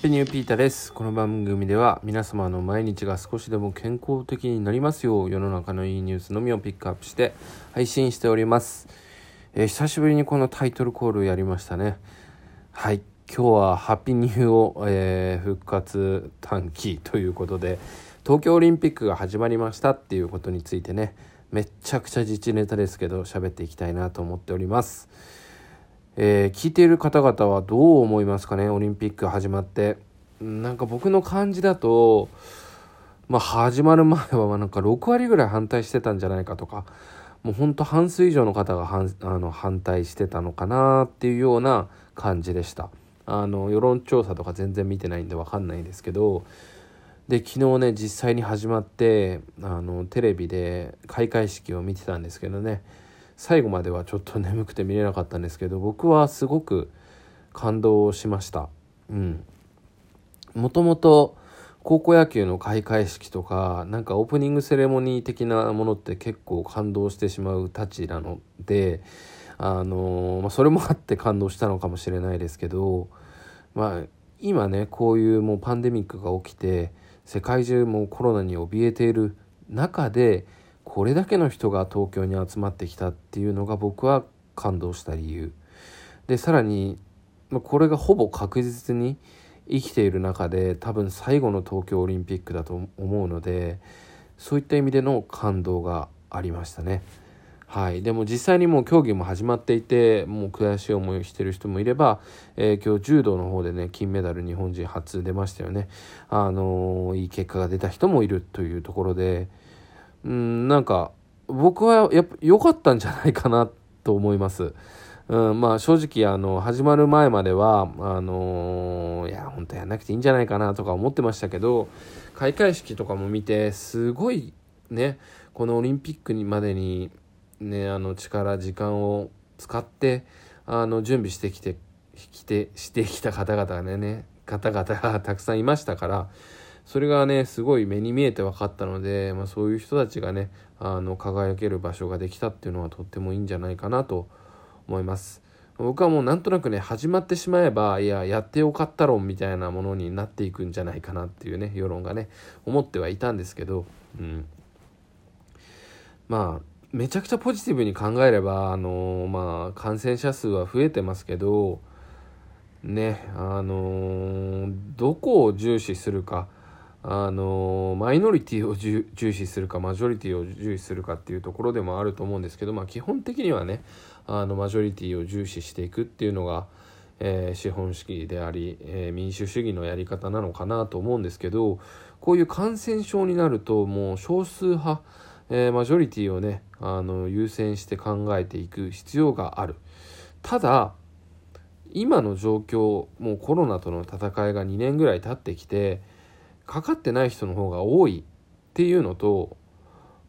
ッピーニューピータです。この番組では皆様の毎日が少しでも健康的になりますよう世の中のいいニュースのみをピックアップして配信しております。えー、久しぶりにこのタイトルコールやりましたね。はい。今日はハッピーニューを、えー、復活短期ということで東京オリンピックが始まりましたっていうことについてねめっちゃくちゃ自治ネタですけど喋っていきたいなと思っております。えー、聞いている方々はどう思いますかね？オリンピック始まって。なんか僕の感じだとまあ始まる前はなんか6割ぐらい反対してたんじゃないかとかもうほんと半数以上の方が反あの反対してたのかなっていうような感じでした。あの世論調査とか全然見てないんで分かんないんですけどで昨日ね実際に始まってあのテレビで開会式を見てたんですけどね。最後まではちょっと眠くて見れなかったんですけど僕はすごく感動しました。うん。もともと高校野球の開会式とかなんかオープニングセレモニー的なものって結構感動してしまうたちなのであのまあ、それもあって感動したのかもしれないですけどまあ今ねこういうもうパンデミックが起きて世界中もコロナに怯えている中でこれだけの人が東京に集まってきたっていうのが僕は感動した理由。でさらにこれがほぼ確実に生きている中で多分最後の東京オリンピックだと思うのでそういった意味での感動がありましたね。はい、でも実際にもう競技も始まっていてもう悔しい思いをしてる人もいれば、えー、今日柔道の方でね金メダル日本人初出ましたよね、あのー、いい結果が出た人もいるというところで、うんなんか僕はやっぱ良かったんじゃないかなと思います。うん、まあ正直あの始まる前まではあのー、いや本当やんなくていいんじゃないかなとか思ってましたけど開会式とかも見てすごいねこのオリンピックにまでにねあの力時間を使ってあの準備してきてきてしてきた方々がね方々がたくさんいましたからそれがねすごい目に見えて分かったので、まあ、そういう人たちがねあの輝ける場所ができたっていうのはとってもいいんじゃないかなと思います。僕はもうなんとなくね始まってしまえばいややってよかった論みたいなものになっていくんじゃないかなっていうね世論がね思ってはいたんですけど、うん、まあめちゃくちゃポジティブに考えればあのまあ感染者数は増えてますけどねあのどこを重視するかあのマイノリティを重視するかマジョリティを重視するかっていうところでもあると思うんですけど、まあ、基本的にはねあのマジョリティを重視していくっていうのが、えー、資本主義であり、えー、民主主義のやり方なのかなと思うんですけどこういう感染症になるともう少数派、えー、マジョリティをねあの優先して考えていく必要がある。ただ今の状況もうコロナとの戦いが2年ぐらい経ってきてかかってない人の方が多いっていうのと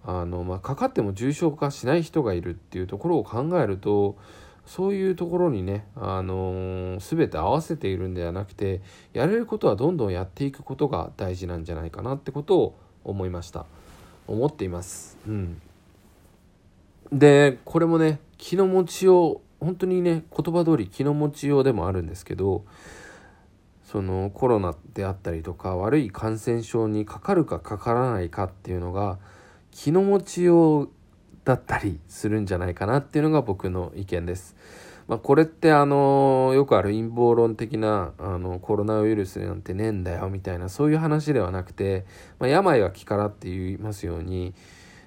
あの、まあ、かかっても重症化しない人がいるっていうところを考えるとそういうところにね、あのー、全て合わせているんではなくてやれることはどんどんやっていくことが大事なんじゃないかなってことを思いました。思っています。うん。でこれもね気の持ちよう本当にね言葉通り気の持ちようでもあるんですけどそのコロナであったりとか悪い感染症にかかるかかからないかっていうのが気の持ちようだったりするんじゃないかなっていうのが僕の意見です。まあ、これってあのよくある陰謀論的なあのコロナウイルスなんてねえんだよみたいなそういう話ではなくて、まあ、病は気からって言いますように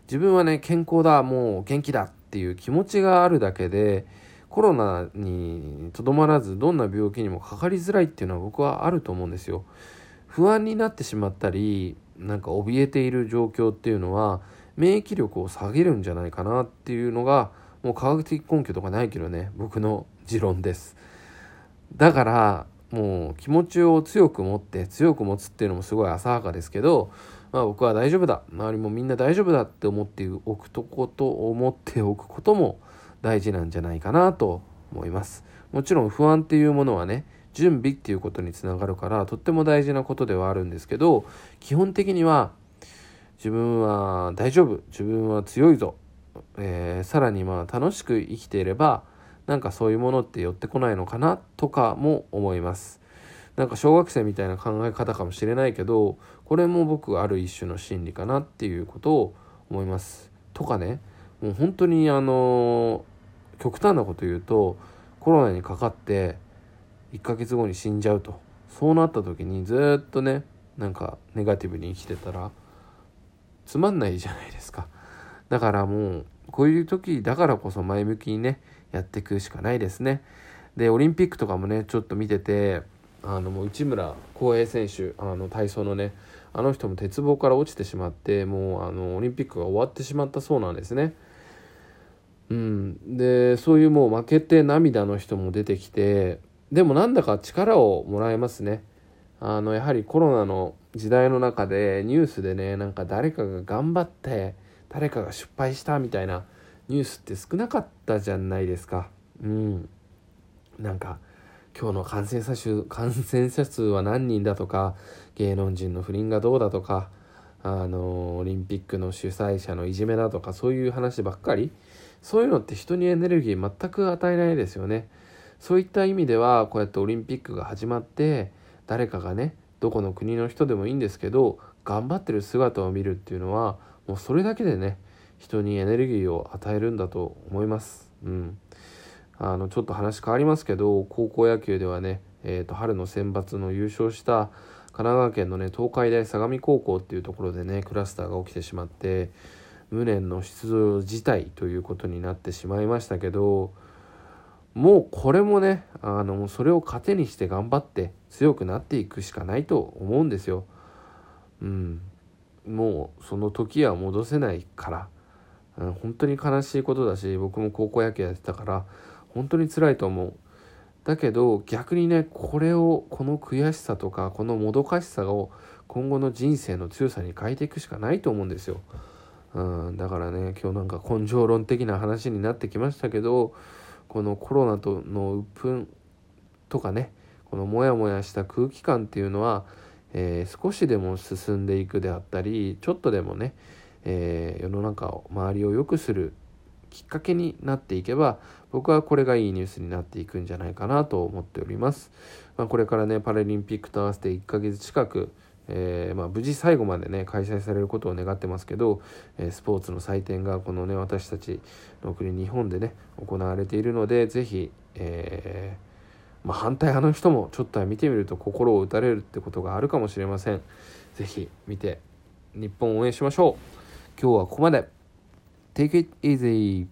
自分はね健康だもう元気だっていう気持ちがあるだけでコロナにとどまらずどんな病気にもかかりづらいっていうのは僕はあると思うんですよ。不安になってしまったりなんか怯えている状況っていうのは免疫力を下げるんじゃないかなっていうのがもう科学的根拠とかないけどね僕の持論です。だからもう気持ちを強く持って強く持つっていうのもすごい浅はかですけど、まあ、僕は大丈夫だ周りもみんな大丈夫だって思っておくとこと思っておくことも大事なんじゃないかなと思います。もちろん不安っていうものはね準備っていうことにつながるからとっても大事なことではあるんですけど基本的には自分は大丈夫自分は強いぞ、えー、さらにまあ楽しく生きていればなんかそういうものって寄ってこないのかなとかも思います。なんか小学生みたいな考え方かもしれないけどこれも僕ある一種の心理かなっていうことを思います。とかねもう本当にあの極端なこと言うとコロナにかかって1ヶ月後に死んじゃうと。そうなった時にずっとねなんかネガティブに生きてたらつまんないじゃないですか。だからもうこういう時だからこそ前向きにねやっていくしかないですね。でオリンピックとかもねちょっと見ててあのもう内村航平選手あの体操のねあの人も鉄棒から落ちてしまってもうあのオリンピックが終わってしまったそうなんですね。うん、でそういうもう負けて涙の人も出てきてでもなんだか力をもらえますね。あのやはりコロナの時代の中でニュースでねなんか誰かが頑張って誰かが失敗したみたいなニュースって少なかったじゃないですか。うん、なんか今日の感染者数感染者数は何人だとか芸能人の不倫がどうだとかあのオリンピックの主催者のいじめだとかそういう話ばっかりそういうのって人にエネルギー全く与えないですよね。そういった意味ではこうやってオリンピックが始まって誰かがねどこの国の人でもいいんですけど頑張ってる姿を見るっていうのはもうそれだけでね人にエネルギーを与えるんだと思います。うん。あのちょっと話変わりますけど高校野球ではね、えー、と春の選抜の優勝した神奈川県のね東海大相模高校っていうところでねクラスターが起きてしまって無念の出場辞退ということになってしまいましたけどもうこれもねあのそれを糧にして頑張って強くなっていくしかないと思うんですよ。うん、もうその時は戻せないから、うん、本当に悲しいことだし僕も高校野球やってたから本当に辛いと思う。だけど逆にねこれをこの悔しさとかこのもどかしさを今後の人生の強さに変えていくしかないと思うんですよ。うん、だからね今日なんか根性論的な話になってきましたけどこのコロナとの鬱憤とかねこのモヤモヤした空気感っていうのは、えー、少しでも進んでいくであったりちょっとでもね、えー、世の中を周りを良くするきっかけになっていけば僕はこれがいいニュースになっていくんじゃないかなと思っております。まあ、これからねパラリンピックと合わせて1ヶ月近くえー、まあ、無事最後までね開催されることを願ってますけど、えー、スポーツの祭典がこのね私たちの国日本でね行われているので是非、えー、まあ、反対派の人もちょっとは見てみると心を打たれるってことがあるかもしれません。是非見て日本を応援しましょう。今日はここまで。Take it easy